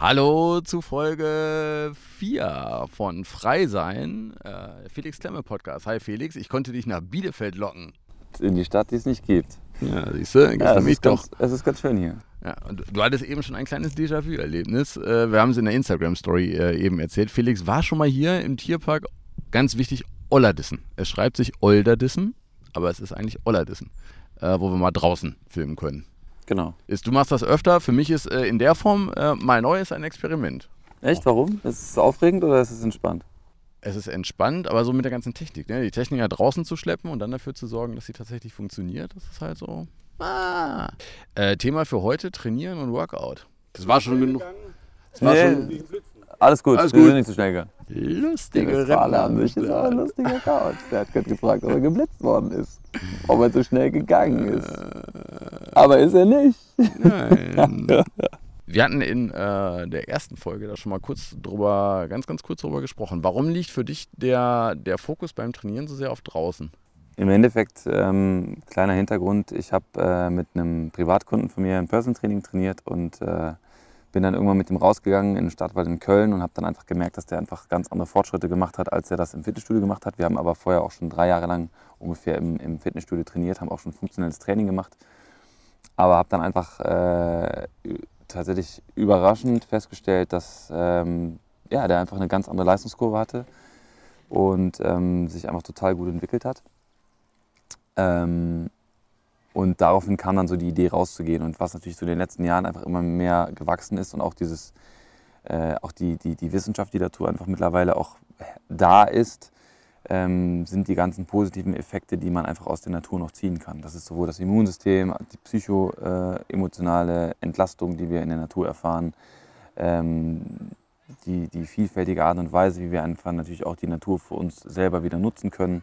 Hallo zu Folge 4 von Freisein, äh, Felix Klemme Podcast. Hi Felix, ich konnte dich nach Bielefeld locken. In die Stadt, die es nicht gibt. Ja, siehst du, Ja, es, mich ist doch. ganz, es ist ganz schön hier. Ja, und du hattest eben schon ein kleines Déjà-vu-Erlebnis. Äh, wir haben es in der Instagram-Story äh, eben erzählt. Felix war schon mal hier im Tierpark, ganz wichtig, Ollerdissen. Es schreibt sich Olderdissen, aber es ist eigentlich Ollerdissen, äh, wo wir mal draußen filmen können. Genau. Ist, du machst das öfter, für mich ist äh, in der Form äh, mal neu ist ein Experiment. Echt? Warum? Ist es aufregend oder ist es entspannt? Es ist entspannt, aber so mit der ganzen Technik. Ne? Die Technik ja draußen zu schleppen und dann dafür zu sorgen, dass sie tatsächlich funktioniert, das ist halt so. Ah. Äh, Thema für heute: Trainieren und Workout. Das war schon genug. Das war Nee. schon Alles gut, Alles wir gut. sind nicht so schnell gegangen. lustige Rentner. sich ist aber ein lustiger Couch. Der hat gerade gefragt, ob er geblitzt worden ist. Ob er so schnell gegangen ist. Aber ist er nicht. Nein. Wir hatten in äh, der ersten Folge da schon mal kurz drüber, ganz, ganz kurz drüber gesprochen. Warum liegt für dich der, der Fokus beim Trainieren so sehr auf draußen? Im Endeffekt, ähm, kleiner Hintergrund, ich habe äh, mit einem Privatkunden von mir ein Personal Training trainiert und äh, bin dann irgendwann mit ihm rausgegangen in den Stadtwald in Köln und habe dann einfach gemerkt, dass der einfach ganz andere Fortschritte gemacht hat, als er das im Fitnessstudio gemacht hat. Wir haben aber vorher auch schon drei Jahre lang ungefähr im, im Fitnessstudio trainiert, haben auch schon funktionelles Training gemacht. Aber habe dann einfach äh, tatsächlich überraschend festgestellt, dass ähm, ja, der einfach eine ganz andere Leistungskurve hatte und ähm, sich einfach total gut entwickelt hat. Ähm, und daraufhin kam dann so die Idee rauszugehen und was natürlich so in den letzten Jahren einfach immer mehr gewachsen ist und auch dieses, äh, auch die, die, die Wissenschaft, die dazu einfach mittlerweile auch da ist, ähm, sind die ganzen positiven Effekte, die man einfach aus der Natur noch ziehen kann. Das ist sowohl das Immunsystem, die psycho-emotionale Entlastung, die wir in der Natur erfahren, ähm, die, die vielfältige Art und Weise, wie wir einfach natürlich auch die Natur für uns selber wieder nutzen können,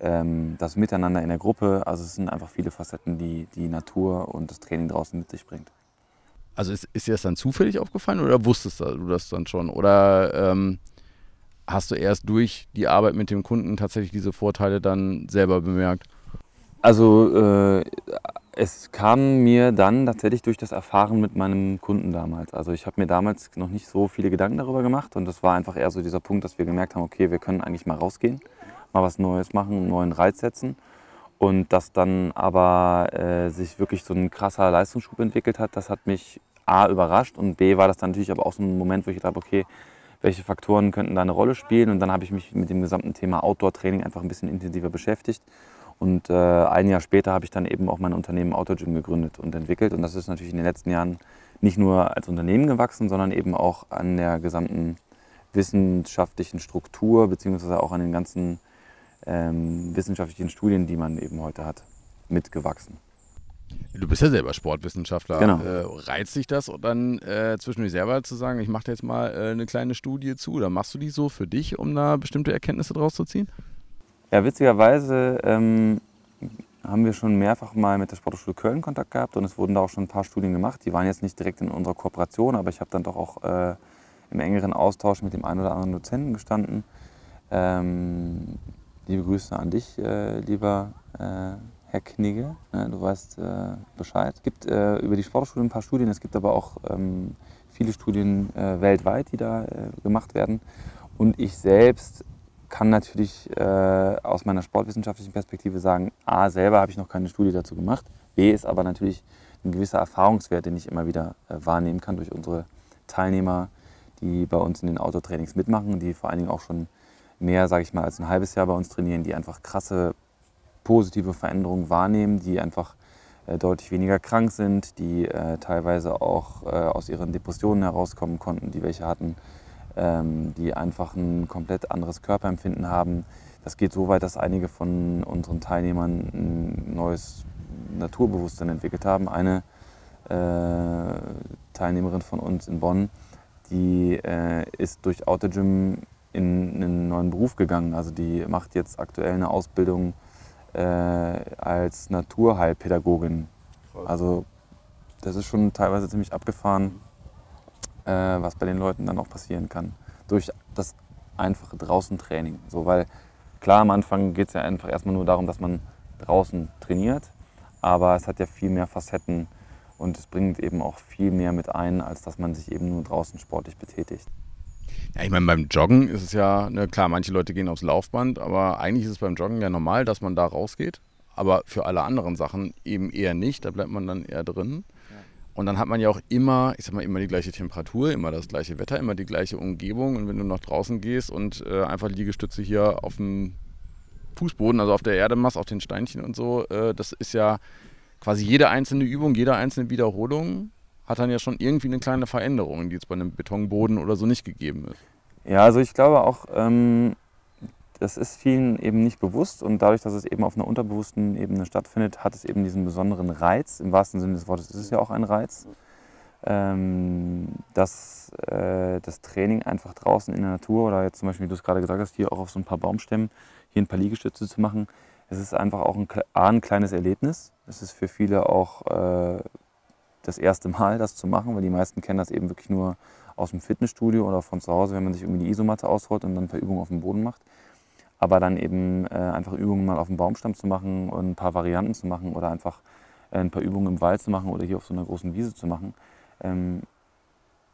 das Miteinander in der Gruppe. Also es sind einfach viele Facetten, die die Natur und das Training draußen mit sich bringt. Also ist, ist dir das dann zufällig aufgefallen oder wusstest du das dann schon? Oder ähm, hast du erst durch die Arbeit mit dem Kunden tatsächlich diese Vorteile dann selber bemerkt? Also äh, es kam mir dann tatsächlich durch das Erfahren mit meinem Kunden damals. Also ich habe mir damals noch nicht so viele Gedanken darüber gemacht und das war einfach eher so dieser Punkt, dass wir gemerkt haben, okay, wir können eigentlich mal rausgehen, mal was Neues machen, einen neuen Reiz setzen. Und dass dann aber äh, sich wirklich so ein krasser Leistungsschub entwickelt hat, das hat mich A überrascht und B war das dann natürlich aber auch so ein Moment, wo ich gedacht habe, okay, welche Faktoren könnten da eine Rolle spielen? Und dann habe ich mich mit dem gesamten Thema Outdoor-Training einfach ein bisschen intensiver beschäftigt. Und äh, ein Jahr später habe ich dann eben auch mein Unternehmen Outdoor-Gym gegründet und entwickelt. Und das ist natürlich in den letzten Jahren nicht nur als Unternehmen gewachsen, sondern eben auch an der gesamten wissenschaftlichen Struktur, beziehungsweise auch an den ganzen ähm, wissenschaftlichen Studien, die man eben heute hat, mitgewachsen. Du bist ja selber Sportwissenschaftler. Genau. Äh, reizt dich das dann äh, zwischendurch selber zu sagen, ich mache da jetzt mal äh, eine kleine Studie zu? Oder machst du die so für dich, um da bestimmte Erkenntnisse draus zu ziehen? Ja, witzigerweise ähm, haben wir schon mehrfach mal mit der Sporthochschule Köln Kontakt gehabt und es wurden da auch schon ein paar Studien gemacht. Die waren jetzt nicht direkt in unserer Kooperation, aber ich habe dann doch auch äh, im engeren Austausch mit dem einen oder anderen Dozenten gestanden. Ähm, liebe Grüße an dich, äh, lieber äh, Herr Knigge. Ne, du weißt äh, Bescheid. Es gibt äh, über die Sporthochschule ein paar Studien, es gibt aber auch ähm, viele Studien äh, weltweit, die da gemacht werden. Und ich selbst kann natürlich aus meiner sportwissenschaftlichen Perspektive sagen, A, selber habe ich noch keine Studie dazu gemacht. B, ist aber natürlich ein gewisser Erfahrungswert, den ich immer wieder wahrnehmen kann durch unsere Teilnehmer, die bei uns in den Outdoor-Trainings mitmachen, die vor allen Dingen auch schon mehr, sage ich mal, als ein halbes Jahr bei uns trainieren, die einfach krasse positive Veränderungen wahrnehmen, die einfach äh, deutlich weniger krank sind, die äh, teilweise auch äh, aus ihren Depressionen herauskommen konnten, die welche hatten, ähm, die einfach ein komplett anderes Körperempfinden haben. Das geht so weit, dass einige von unseren Teilnehmern ein neues Naturbewusstsein entwickelt haben. Eine äh, Teilnehmerin von uns in Bonn, die äh, ist durch Autogym in einen neuen Beruf gegangen. Also die macht jetzt aktuell eine Ausbildung äh, als Naturheilpädagogin. Also das ist schon teilweise ziemlich abgefahren, äh, was bei den Leuten dann auch passieren kann. Durch das einfache Draußen-Training. So, weil klar, am Anfang geht es ja einfach erstmal nur darum, dass man draußen trainiert. Aber es hat ja viel mehr Facetten, Und es bringt eben auch viel mehr mit ein, als dass man sich eben nur draußen sportlich betätigt. Ja, ich meine, beim Joggen ist es ja, ne, klar, manche Leute gehen aufs Laufband, aber eigentlich ist es beim Joggen ja normal, dass man da rausgeht. Aber für alle anderen Sachen eben eher nicht, da bleibt man dann eher drin. Und dann hat man ja auch immer, ich sag mal, immer die gleiche Temperatur, immer das gleiche Wetter, immer die gleiche Umgebung. Und wenn du nach draußen gehst und äh, einfach Liegestütze hier auf dem Fußboden, also auf der Erde machst, auf den Steinchen und so, äh, das ist ja quasi jede einzelne Übung, jede einzelne Wiederholung hat dann ja schon irgendwie eine kleine Veränderung, die jetzt bei einem Betonboden oder so nicht gegeben ist. Ja, also ich glaube auch, ähm, das ist vielen eben nicht bewusst und dadurch, dass es eben auf einer unterbewussten Ebene stattfindet, hat es eben diesen besonderen Reiz. Im wahrsten Sinne des Wortes ist es ja auch ein Reiz, ähm, dass äh, das Training einfach draußen in der Natur oder jetzt zum Beispiel, wie du es gerade gesagt hast, hier auch auf so ein paar Baumstämmen, hier ein paar Liegestütze zu machen, es ist einfach auch ein, ein kleines Erlebnis. Es ist für viele auch äh, das erste Mal, das zu machen, weil die meisten kennen das eben wirklich nur aus dem Fitnessstudio oder von zu Hause, wenn man sich irgendwie die Isomatte ausrollt und dann ein paar Übungen auf dem Boden macht aber dann eben äh, einfach Übungen mal auf dem Baumstamm zu machen und ein paar Varianten zu machen oder einfach äh, ein paar Übungen im Wald zu machen oder hier auf so einer großen Wiese zu machen, ähm,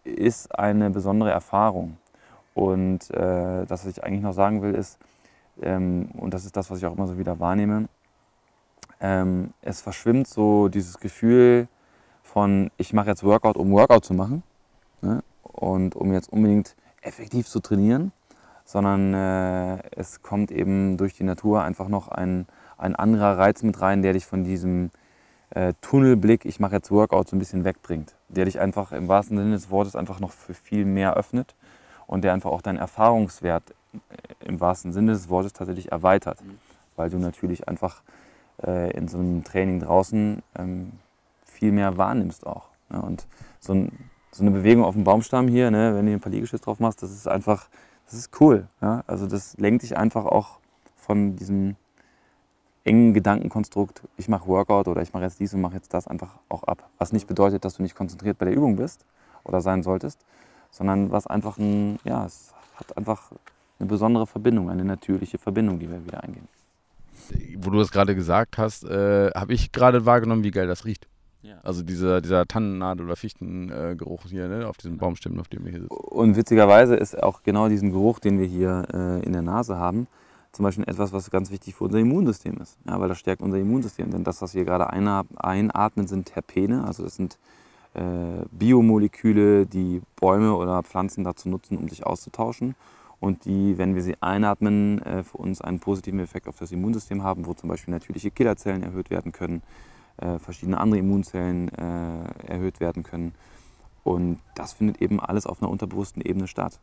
ist eine besondere Erfahrung. Und äh, das, was ich eigentlich noch sagen will, ist, ähm, und das ist das, was ich auch immer so wieder wahrnehme, ähm, es verschwimmt so dieses Gefühl von, ich mache jetzt Workout, um Workout zu machen ne? und um jetzt unbedingt effektiv zu trainieren, sondern äh, es kommt eben durch die Natur einfach noch ein, ein anderer Reiz mit rein, der dich von diesem äh, Tunnelblick, ich mache jetzt Workout, so ein bisschen wegbringt. Der dich einfach im wahrsten Sinne des Wortes einfach noch für viel mehr öffnet und der einfach auch deinen Erfahrungswert äh, im wahrsten Sinne des Wortes tatsächlich erweitert. Mhm. Weil du natürlich einfach äh, in so einem Training draußen ähm, viel mehr wahrnimmst auch. Ne? Und so, ein, so, eine Bewegung auf dem Baumstamm hier, ne, wenn du ein paar Liegestütze drauf machst, das ist einfach das ist cool. Ja? Also das lenkt dich einfach auch von diesem engen Gedankenkonstrukt, ich mache Workout oder ich mache jetzt dies und mache jetzt das einfach auch ab. Was nicht bedeutet, dass du nicht konzentriert bei der Übung bist oder sein solltest, sondern was einfach ein, ja, es hat einfach eine besondere Verbindung, eine natürliche Verbindung, die wir wieder eingehen. Wo du das gerade gesagt hast, äh, habe ich gerade wahrgenommen, wie geil das riecht. Ja. Also dieser, dieser Tannennadel- oder Fichtengeruch hier ne, auf diesen Baumstämmen, auf dem wir hier sitzen. Und witzigerweise ist auch genau diesen Geruch, den wir hier äh, in der Nase haben, zum Beispiel etwas, was ganz wichtig für unser Immunsystem ist. Ja, weil das stärkt unser Immunsystem. Denn das, was wir gerade einatmen, sind Terpene. Also das sind äh, Biomoleküle, die Bäume oder Pflanzen dazu nutzen, um sich auszutauschen. Und die, wenn wir sie einatmen, äh, für uns einen positiven Effekt auf das Immunsystem haben, wo zum Beispiel natürliche Killerzellen erhöht werden können äh, verschiedene andere Immunzellen äh, erhöht werden können. Und das findet eben alles auf einer unterbewussten Ebene statt.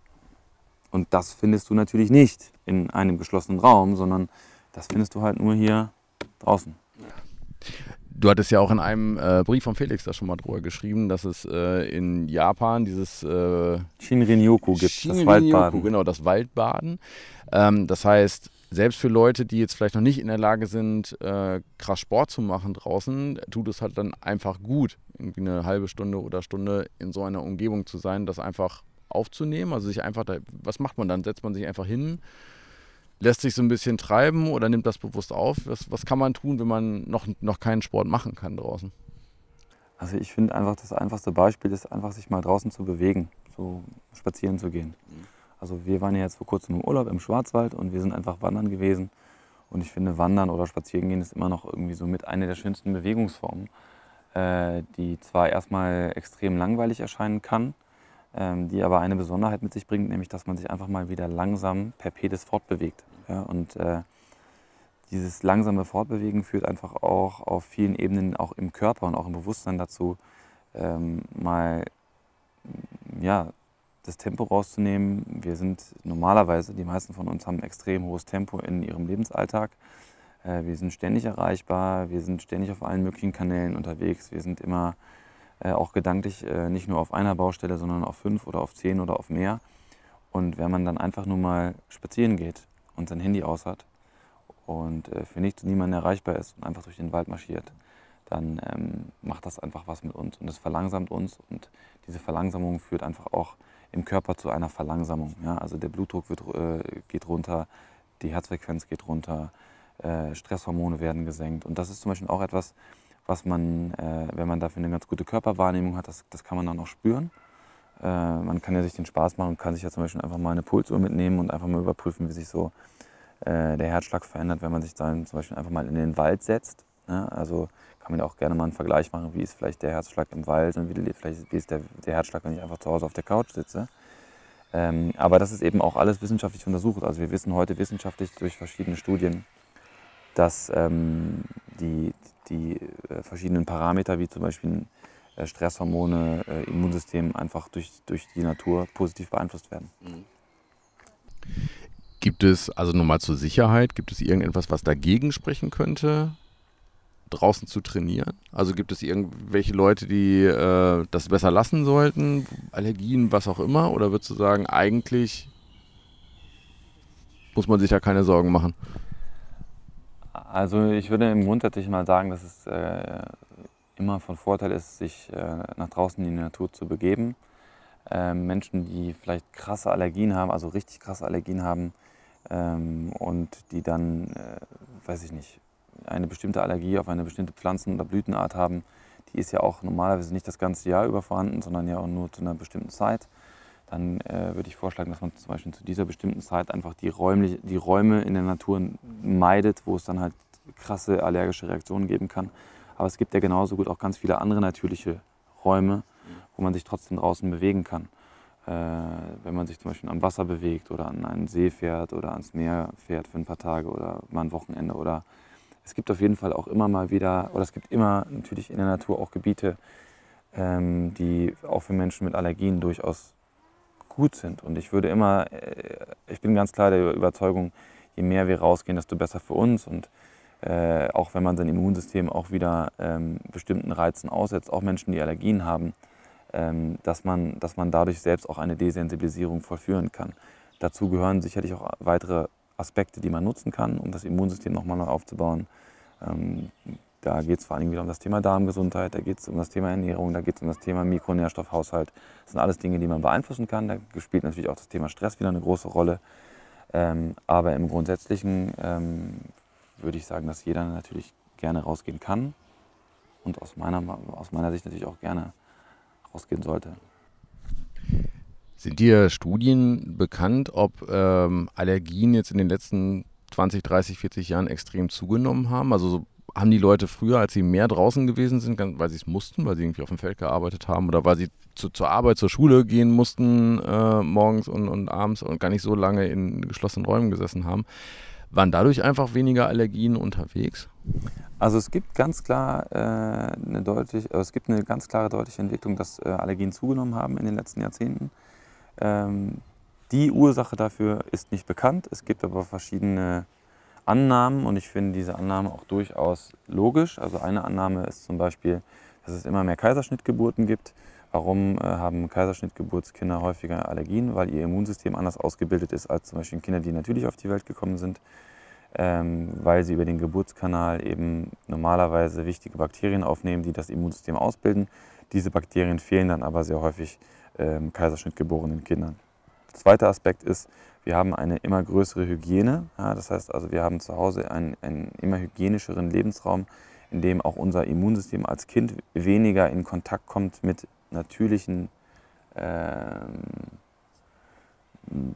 Und das findest du natürlich nicht in einem geschlossenen Raum, sondern das findest du halt nur hier draußen. Du hattest ja auch in einem äh, Brief von Felix da schon mal drüber geschrieben, dass es äh, in Japan dieses äh, Shinrin-yoku gibt, Shinrin das Waldbaden. Genau, das Waldbaden. Ähm, das heißt, selbst für Leute, die jetzt vielleicht noch nicht in der Lage sind, äh, krass Sport zu machen draußen, tut es halt dann einfach gut, irgendwie eine halbe Stunde oder Stunde in so einer Umgebung zu sein, das einfach aufzunehmen. Also sich einfach, da, was macht man dann? Setzt man sich einfach hin, lässt sich so ein bisschen treiben oder nimmt das bewusst auf? Was, was kann man tun, wenn man noch, noch keinen Sport machen kann draußen? Also ich finde einfach, das einfachste Beispiel ist einfach, sich mal draußen zu bewegen, so spazieren zu gehen. Mhm. Also wir waren ja jetzt vor kurzem im Urlaub im Schwarzwald und wir sind einfach wandern gewesen. Und ich finde, Wandern oder Spazierengehen ist immer noch irgendwie so mit einer der schönsten Bewegungsformen, äh, die zwar erstmal extrem langweilig erscheinen kann, ähm, die aber eine Besonderheit mit sich bringt, nämlich dass man sich einfach mal wieder langsam per Pedis fortbewegt. Ja? Und äh, dieses langsame Fortbewegen führt einfach auch auf vielen Ebenen, auch im Körper und auch im Bewusstsein dazu, ähm, mal ja, das Tempo rauszunehmen. Wir sind normalerweise, die meisten von uns haben extrem hohes Tempo in ihrem Lebensalltag. Äh, wir sind ständig erreichbar, wir sind ständig auf allen möglichen Kanälen unterwegs. Wir sind immer äh, auch gedanklich äh, nicht nur auf einer Baustelle, sondern auf fünf oder auf zehn oder auf mehr. Und wenn man dann einfach nur mal spazieren geht und sein Handy aus hat und für nichts und niemanden erreichbar ist und einfach durch den Wald marschiert, dann ähm, macht das einfach was mit uns und es verlangsamt uns und diese Verlangsamung führt einfach auch im Körper zu einer Verlangsamung. Ja? Also der Blutdruck wird, äh, geht runter, die Herzfrequenz geht runter, äh, Stresshormone werden gesenkt. Und das ist zum Beispiel auch etwas, was man, äh, wenn man dafür eine ganz gute Körperwahrnehmung hat, das, das kann man dann auch spüren. Äh, man kann ja sich den Spaß machen und kann sich ja zum Beispiel einfach mal eine Pulsuhr mitnehmen und einfach mal überprüfen, wie sich so äh, der Herzschlag verändert, wenn man sich dann zum Beispiel einfach mal in den Wald setzt. Ne? Also kann man auch gerne mal einen Vergleich machen, wie ist vielleicht der Herzschlag im Wald und wie, vielleicht, wie ist der, der Herzschlag, wenn ich einfach zu Hause auf der Couch sitze. Ähm, aber das ist eben auch alles wissenschaftlich untersucht. Also wir wissen heute wissenschaftlich durch verschiedene Studien, dass ähm, die, die äh, verschiedenen Parameter, wie zum Beispiel äh, Stresshormone, äh, Immunsystem, einfach durch, durch die Natur positiv beeinflusst werden. Gibt es, also nochmal zur Sicherheit, gibt es irgendetwas, was dagegen sprechen könnte, draußen zu trainieren? Also gibt es irgendwelche Leute, die äh, das besser lassen sollten, Allergien, was auch immer? Oder würdest du sagen, eigentlich muss man sich da keine Sorgen machen? Also ich würde im grundsätzlich mal sagen, dass es äh, immer von Vorteil ist, sich äh, nach draußen in die Natur zu begeben. Ähm, Menschen, die vielleicht krasse Allergien haben, also richtig krasse Allergien haben ähm, und die dann, äh, weiß ich nicht, eine bestimmte Allergie auf eine bestimmte Pflanzen- oder Blütenart haben, die ist ja auch normalerweise nicht das ganze Jahr über vorhanden, sondern ja auch nur zu einer bestimmten Zeit. Dann äh, würde ich vorschlagen, dass man zum Beispiel zu dieser bestimmten Zeit einfach die, räumlich, die Räume in der Natur meidet, wo es dann halt krasse allergische Reaktionen geben kann. Aber es gibt ja genauso gut auch ganz viele andere natürliche Räume, wo man sich trotzdem draußen bewegen kann. Äh, wenn man sich zum Beispiel am Wasser bewegt oder an einen See fährt oder ans Meer fährt für ein paar Tage oder mal ein Wochenende oder es gibt auf jeden Fall auch immer mal wieder, oder es gibt immer natürlich in der Natur auch Gebiete, ähm, die auch für Menschen mit Allergien durchaus gut sind. Und ich würde immer, äh, ich bin ganz klar der Überzeugung, je mehr wir rausgehen, desto besser für uns. Und äh, auch wenn man sein Immunsystem auch wieder ähm, bestimmten Reizen aussetzt, auch Menschen, die Allergien haben, ähm, dass, man, dass man dadurch selbst auch eine Desensibilisierung vollführen kann. Dazu gehören sicherlich auch weitere Aspekte, die man nutzen kann, um das Immunsystem nochmal neu aufzubauen. Ähm, da geht es vor allem wieder um das Thema Darmgesundheit, da geht es um das Thema Ernährung, da geht es um das Thema Mikronährstoffhaushalt. Das sind alles Dinge, die man beeinflussen kann. Da spielt natürlich auch das Thema Stress wieder eine große Rolle. Ähm, aber im Grundsätzlichen ähm, würde ich sagen, dass jeder natürlich gerne rausgehen kann und aus meiner, aus meiner Sicht natürlich auch gerne rausgehen sollte. Sind dir Studien bekannt, ob ähm, Allergien jetzt in den letzten 20, 30, 40 Jahren extrem zugenommen haben? Also so, haben die Leute früher, als sie mehr draußen gewesen sind, weil sie es mussten, weil sie irgendwie auf dem Feld gearbeitet haben oder weil sie zu, zur Arbeit, zur Schule gehen mussten äh, morgens und, und abends und gar nicht so lange in geschlossenen Räumen gesessen haben, waren dadurch einfach weniger Allergien unterwegs? Also es gibt ganz klar äh, eine deutlich, also es gibt eine ganz klare deutliche Entwicklung, dass äh, Allergien zugenommen haben in den letzten Jahrzehnten. Ähm, die Ursache dafür ist nicht bekannt. Es gibt aber verschiedene Annahmen und ich finde diese Annahme auch durchaus logisch. Also eine Annahme ist zum Beispiel, dass es immer mehr Kaiserschnittgeburten gibt. Warum äh, haben Kaiserschnittgeburtskinder häufiger Allergien? Weil ihr Immunsystem anders ausgebildet ist als zum Beispiel Kinder, die natürlich auf die Welt gekommen sind. Ähm, weil sie über den Geburtskanal eben normalerweise wichtige Bakterien aufnehmen, die das Immunsystem ausbilden. Diese Bakterien fehlen dann aber sehr häufig ähm, Kaiserschnittgeborenen Kindern. Zweiter Aspekt ist, wir haben eine immer größere Hygiene. Ja, das heißt also, wir haben zu Hause einen, einen, immer hygienischeren Lebensraum, in dem auch unser Immunsystem als Kind weniger in Kontakt kommt mit natürlichen ähm,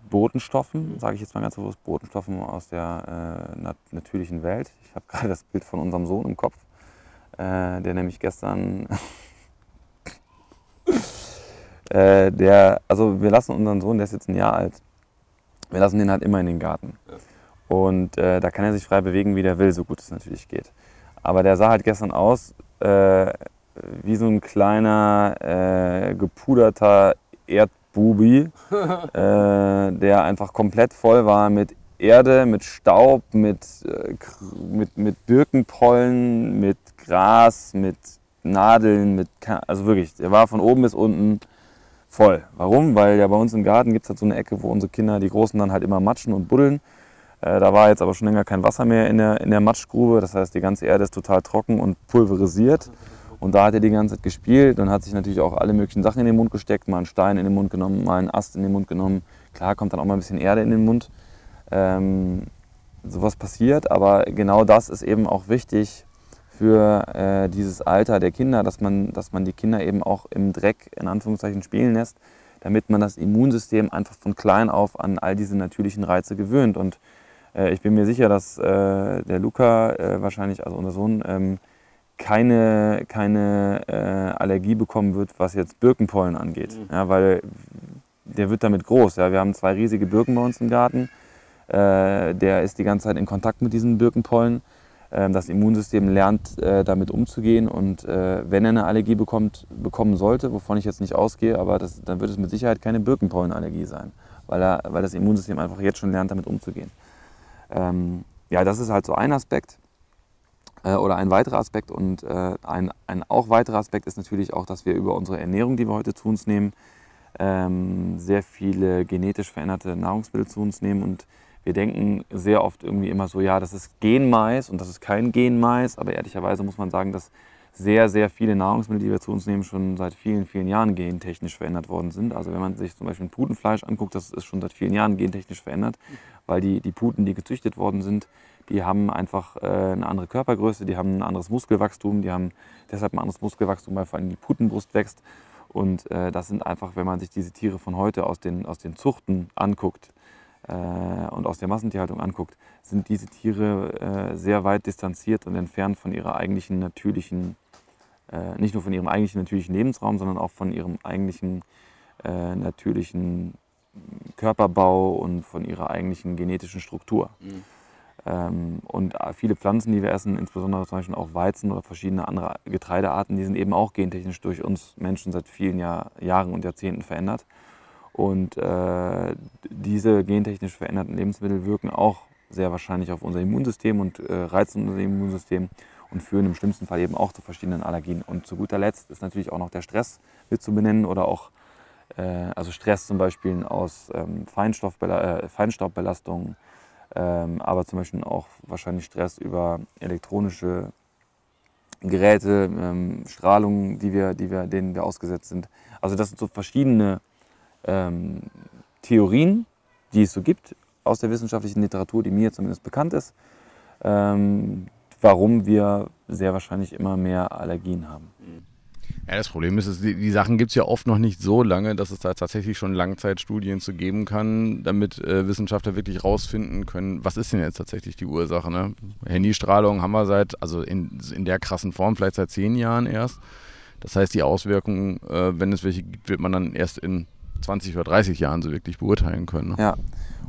Botenstoffen, sage ich jetzt mal ganz bewusst, Botenstoffen aus der äh, nat natürlichen Welt. Ich habe gerade das Bild von unserem Sohn im Kopf, äh, der nämlich gestern äh, der, also wir lassen unseren Sohn, der ist jetzt ein Jahr alt, wir lassen den halt immer in den Garten. Ja. Und äh, da kann er sich frei bewegen, wie der will, so gut es natürlich geht. Aber der sah halt gestern aus äh, wie so ein kleiner, äh, gepuderter Erdbubi, äh, der einfach komplett voll war mit Erde, mit Staub, mit, äh, mit, mit Birkenpollen, mit Gras, mit Nadeln, mit, also wirklich, der war von oben bis unten voll. Warum? Weil ja bei uns im Garten gibt es halt so eine Ecke, wo unsere Kinder, die Großen, dann halt immer matschen und buddeln. Äh, da war jetzt aber schon länger kein Wasser mehr in der, in der Matschgrube. Das heißt, die ganze Erde ist total trocken und pulverisiert. Und da hat er die ganze Zeit gespielt und hat sich natürlich auch alle möglichen Sachen in den Mund gesteckt. Mal einen Stein in den Mund genommen, mal einen Ast in den Mund genommen. Klar kommt dann auch mal ein bisschen Erde in den Mund. Ähm, sowas passiert, aber genau das ist eben auch wichtig für äh, dieses Alter der Kinder, dass man, dass man die Kinder eben auch im Dreck in Anführungszeichen spielen lässt, damit man das Immunsystem einfach von klein auf an all diese natürlichen Reize gewöhnt. Und äh, ich bin mir sicher, dass äh, der Luca äh, wahrscheinlich, also unser Sohn, ähm, keine, keine äh, Allergie bekommen wird, was jetzt Birkenpollen angeht. Mhm. Ja, weil der wird damit groß. Ja. Wir haben zwei riesige Birken bei uns im Garten. Äh, der ist die ganze Zeit in Kontakt mit diesen Birkenpollen. Äh, das Immunsystem lernt äh, damit umzugehen. Und äh, wenn er eine Allergie bekommt, bekommen sollte, wovon ich jetzt nicht ausgehe, aber das, dann wird es mit Sicherheit keine Birkenpollenallergie sein, weil, er, weil das Immunsystem einfach jetzt schon lernt, damit umzugehen. Ähm, ja, das ist halt so ein Aspekt äh, oder ein weiterer Aspekt. Und äh, ein, ein auch weiterer Aspekt ist natürlich auch, dass wir über unsere Ernährung, die wir heute zu uns nehmen, ähm, sehr viele genetisch veränderte Nahrungsmittel zu uns nehmen. Und wir denken sehr oft irgendwie immer so, ja, das ist Genmais und das ist kein Genmais, aber ehrlicherweise muss man sagen, dass sehr, sehr viele Nahrungsmittel, die wir zu uns nehmen, schon seit vielen, vielen Jahren gentechnisch verändert worden sind. Also wenn man sich zum Beispiel ein Putenfleisch anguckt, das ist schon seit vielen Jahren gentechnisch verändert, weil die, die Puten, die gezüchtet worden sind, die haben einfach äh, eine andere Körpergröße, die haben ein anderes Muskelwachstum, die haben deshalb ein anderes Muskelwachstum, weil vor allem die Putenbrust wächst. Und äh, das sind einfach, wenn man sich diese Tiere von heute aus den, aus den Zuchten anguckt, und aus der Massentierhaltung anguckt, sind diese Tiere äh, sehr weit distanziert und entfernt von ihrer eigentlichen natürlichen, äh, nicht nur von ihrem eigentlichen natürlichen Lebensraum, sondern auch von ihrem eigentlichen natürlichen Körperbau und von ihrer eigentlichen genetischen Struktur. Mhm. Ähm, und viele Pflanzen, die wir essen, insbesondere zum Beispiel auch Weizen oder verschiedene andere Getreidearten, die sind eben auch gentechnisch durch uns Menschen seit vielen Jahr, Jahren und Jahrzehnten verändert. Und äh, diese gentechnisch veränderten Lebensmittel wirken auch sehr wahrscheinlich auf unser Immunsystem und äh, reizen unser Immunsystem und führen im schlimmsten Fall eben auch zu verschiedenen Allergien. Und zu guter Letzt ist natürlich auch noch der Stress mit zu benennen oder auch äh, also Stress zum Beispiel aus ähm, äh, Feinstaubbelastung, ähm, aber zum Beispiel auch wahrscheinlich Stress über elektronische Geräte, ähm, Strahlung, die wir, die wir, denen wir ausgesetzt sind. Also das sind so verschiedene ähm, Theorien, die es so gibt aus der wissenschaftlichen Literatur, die mir zumindest bekannt ist, ähm, warum wir sehr wahrscheinlich immer mehr Allergien haben. Ja, das Problem ist, die, die Sachen gibt es ja oft noch nicht so lange, dass es da tatsächlich schon Langzeitstudien zu geben kann, damit äh, Wissenschaftler wirklich rausfinden können, was ist denn jetzt tatsächlich die Ursache. Ne? Handystrahlung haben wir seit, also in, in der krassen Form, vielleicht seit zehn Jahren erst. Das heißt, die Auswirkungen, äh, wenn es welche gibt, wird man dann erst in 20 oder 30 Jahren so wirklich beurteilen können. Ne? Ja,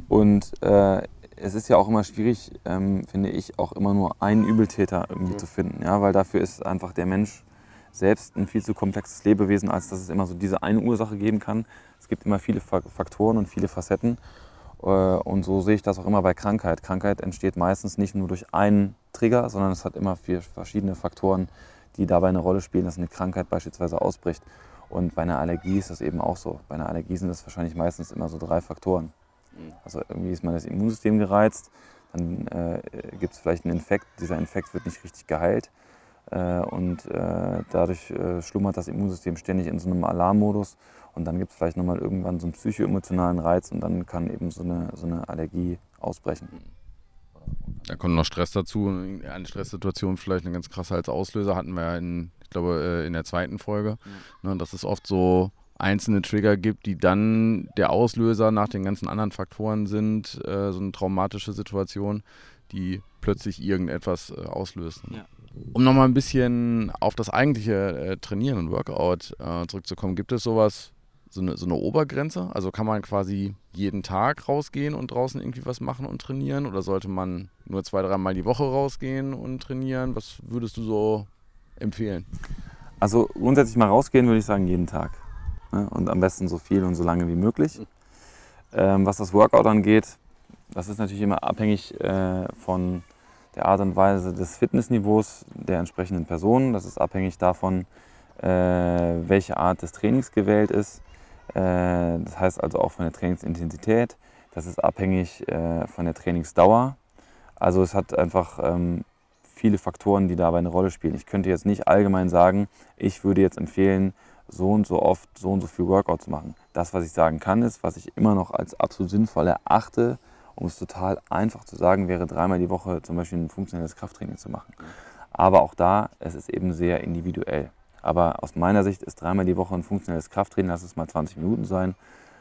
und äh, es ist ja auch immer schwierig, ähm, finde ich, auch immer nur einen Übeltäter irgendwie mhm. zu finden, ja, weil dafür ist einfach der Mensch selbst ein viel zu komplexes Lebewesen, als dass es immer so diese eine Ursache geben kann. Es gibt immer viele Faktoren und viele Facetten. Äh, und so sehe ich das auch immer bei Krankheit. Krankheit entsteht meistens nicht nur durch einen Trigger, sondern es hat immer vier verschiedene Faktoren, die dabei eine Rolle spielen, dass eine Krankheit beispielsweise ausbricht. Und bei einer Allergie ist das eben auch so. Bei einer Allergie sind das wahrscheinlich meistens immer so drei Faktoren. Mhm. Also irgendwie ist mal das Immunsystem gereizt, dann äh, gibt es vielleicht einen Infekt, dieser Infekt wird nicht richtig geheilt äh, und äh, dadurch äh, schlummert das Immunsystem ständig in so einem Alarmmodus und dann gibt es vielleicht nochmal irgendwann so einen psychoemotionalen Reiz und dann kann eben so eine, so eine Allergie ausbrechen. Da kommt noch Stress dazu. Eine Stresssituation vielleicht eine ganz krasse als Auslöser hatten wir ja in ich glaube, äh, in der zweiten Folge, mhm. ne, dass es oft so einzelne Trigger gibt, die dann der Auslöser nach den ganzen anderen Faktoren sind, äh, so eine traumatische Situation, die plötzlich irgendetwas äh, auslöst. Ne? Ja. Um nochmal ein bisschen auf das eigentliche äh, Trainieren und Workout zurückzukommen, gibt es sowas, so eine, so eine Obergrenze? Also kann man quasi jeden Tag rausgehen und draußen irgendwie was machen und trainieren? Oder sollte man nur zwei, dreimal die Woche rausgehen und trainieren? Was würdest du so empfehlen? Also grundsätzlich mal rausgehen würde ich sagen jeden Tag. Ne? Und am besten so viel und so lange wie möglich. Ähm, was das Workout angeht, das ist natürlich immer abhängig äh, von der Art und Weise des Fitnessniveaus der entsprechenden Person. Das ist abhängig davon, äh, welche Art des Trainings gewählt ist. Äh, das heißt also auch von der Trainingsintensität. Das ist abhängig äh, von der Trainingsdauer. Also es hat einfach ähm, viele Faktoren, die dabei eine Rolle spielen. Ich könnte jetzt nicht allgemein sagen, ich würde jetzt empfehlen, so und so oft so und so viel Workout zu machen. Das, was ich sagen kann, ist, was ich immer noch als absolut sinnvoll erachte, um es total einfach zu sagen, wäre dreimal die Woche zum Beispiel ein funktionelles Krafttraining zu machen. Aber auch da, es ist eben sehr individuell. Aber aus meiner Sicht ist dreimal die Woche ein funktionelles Krafttraining, lass es mal 20 Minuten sein,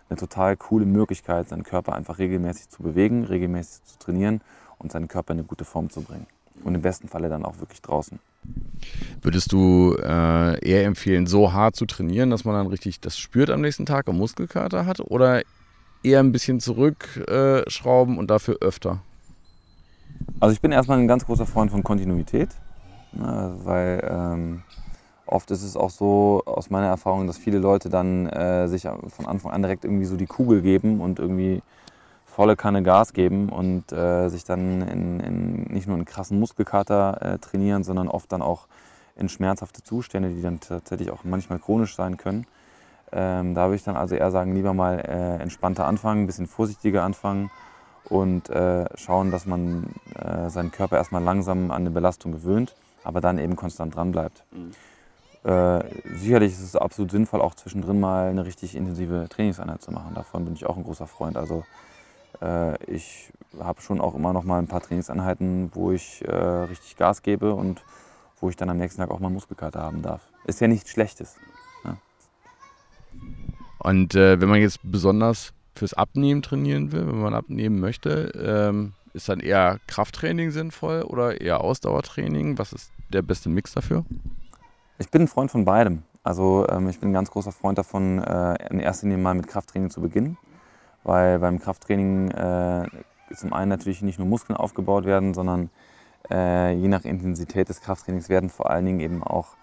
eine total coole Möglichkeit, seinen Körper einfach regelmäßig zu bewegen, regelmäßig zu trainieren und seinen Körper in eine gute Form zu bringen. Und im besten Falle dann auch wirklich draußen. Würdest du äh, eher empfehlen, so hart zu trainieren, dass man dann richtig das spürt am nächsten Tag und Muskelkater hat? Oder eher ein bisschen zurückschrauben äh, und dafür öfter? Also ich bin erstmal ein ganz großer Freund von Kontinuität, ne, weil ähm, oft ist es auch so aus meiner Erfahrung, dass viele Leute dann äh, sich von Anfang an direkt irgendwie so die Kugel geben und irgendwie volle Kanne Gas geben und äh, sich dann in, in, nicht nur einen krassen Muskelkater äh, trainieren, sondern oft dann auch in schmerzhafte Zustände, die dann tatsächlich auch manchmal chronisch sein können. Ähm, da würde ich dann also eher sagen, lieber mal äh, entspannter anfangen, ein bisschen vorsichtiger anfangen und äh, schauen, dass man äh, seinen Körper erstmal langsam an eine Belastung gewöhnt, aber dann eben konstant dran bleibt. Mhm. Äh, sicherlich ist es absolut sinnvoll, auch zwischendrin mal eine richtig intensive Trainingseinheit zu machen. Davon bin ich auch ein großer Freund. Also äh, ich habe schon auch immer noch mal ein paar Trainingseinheiten, wo ich äh, richtig Gas gebe und wo ich dann am nächsten Tag auch mal Muskelkater haben darf. Ist ja nichts Schlechtes. Ja. Und äh, wenn man jetzt besonders fürs Abnehmen trainieren will, wenn man abnehmen möchte, ähm, ist dann eher Krafttraining sinnvoll oder eher Ausdauertraining? Was ist der beste Mix dafür? Ich bin ein Freund von beidem. Also ähm, ich bin ein ganz großer Freund davon, äh, in erster Linie mal mit Krafttraining zu beginnen, weil beim Krafttraining äh, zum einen natürlich nicht nur Muskeln aufgebaut werden, sondern äh, je nach Intensität des Krafttrainings werden vor allen Dingen eben auch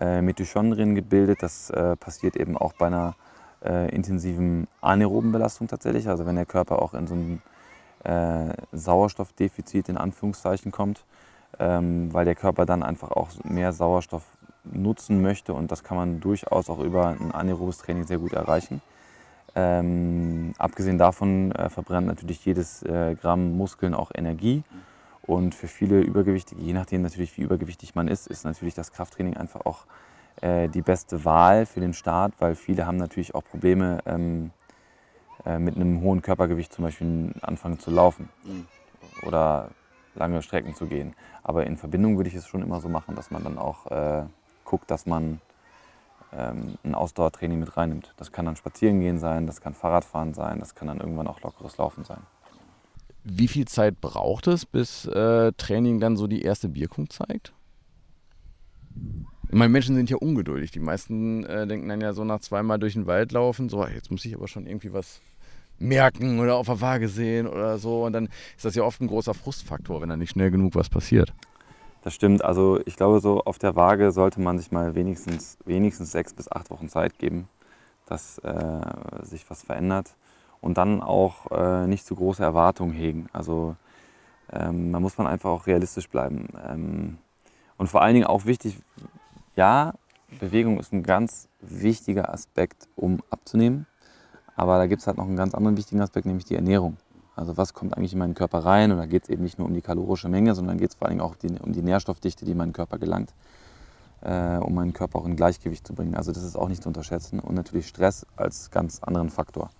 äh, Mitochondrien gebildet. Das äh, passiert eben auch bei einer äh, intensiven anaeroben Belastung tatsächlich, also wenn der Körper auch in so ein Sauerstoffdefizit in Anführungszeichen kommt, ähm, weil der Körper dann einfach auch mehr Sauerstoff nutzen möchte und das kann man durchaus auch über ein anaerobes Training sehr gut erreichen. Ähm, abgesehen davon äh, verbrennt natürlich jedes äh, Gramm Muskeln auch Energie und für viele Übergewichtige, je nachdem natürlich wie übergewichtig man ist, ist natürlich das Krafttraining einfach auch äh, die beste Wahl für den Start, weil viele haben natürlich auch Probleme ähm, äh, mit einem hohen Körpergewicht zum Beispiel anfangen zu laufen mhm. oder lange Strecken zu gehen. Aber in Verbindung würde ich es schon immer so machen, dass man dann auch äh, guckt, dass man ähm, ein Ausdauertraining mit reinnimmt. Das kann dann Spazierengehen sein, das kann Fahrradfahren sein, das kann dann irgendwann auch lockeres Laufen sein. Wie viel Zeit braucht es, bis äh, Training dann so die erste Wirkung zeigt? Ich meine, Menschen sind ja ungeduldig. Die meisten äh, denken dann ja so nach zweimal durch den Wald laufen, so, jetzt muss ich aber schon irgendwie was merken oder auf der Waage sehen oder so. Und dann ist das ja oft ein großer Frustfaktor, wenn da nicht schnell genug was passiert. Das stimmt. Also ich glaube, so auf der Waage sollte man sich mal wenigstens, wenigstens sechs bis acht Wochen Zeit geben, dass äh, sich was verändert. Und dann auch äh, nicht zu große Erwartungen hegen. Also ähm, da muss man einfach auch realistisch bleiben. Ähm, und vor allen Dingen auch wichtig, ja, Bewegung ist ein ganz wichtiger Aspekt, um abzunehmen. Aber da gibt es halt noch einen ganz anderen wichtigen Aspekt, nämlich die Ernährung. Also was kommt eigentlich in meinen Körper rein? Und da geht es eben nicht nur um die kalorische Menge, sondern geht es vor allem auch die, um die Nährstoffdichte, die in meinen Körper gelangt, äh, um meinen Körper auch in Gleichgewicht zu bringen. Also das ist auch nicht zu unterschätzen. Und natürlich Stress als ganz anderen Faktor.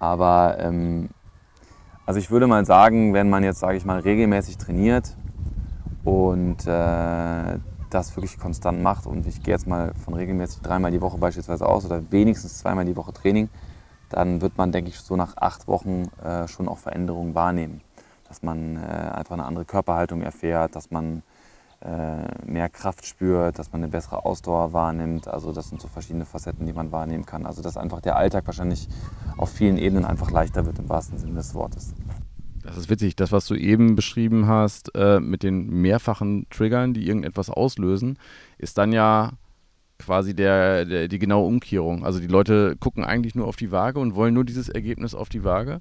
Aber ähm, also ich würde mal sagen, wenn man jetzt, sage ich mal, regelmäßig trainiert und äh, das wirklich konstant macht und ich gehe jetzt mal von regelmäßig dreimal die Woche beispielsweise aus oder wenigstens zweimal die Woche Training, dann wird man, denke ich, so nach acht Wochen äh, schon auch Veränderungen wahrnehmen. Dass man äh, einfach eine andere Körperhaltung erfährt, dass man äh, mehr Kraft spürt, dass man eine bessere Ausdauer wahrnimmt. Also das sind so verschiedene Facetten, die man wahrnehmen kann. Also dass einfach der Alltag wahrscheinlich auf vielen Ebenen einfach leichter wird im wahrsten Sinne des Wortes. Das ist witzig, das, was du eben beschrieben hast, äh, mit den mehrfachen Triggern, die irgendetwas auslösen, ist dann ja quasi der, der, die genaue Umkehrung. Also die Leute gucken eigentlich nur auf die Waage und wollen nur dieses Ergebnis auf die Waage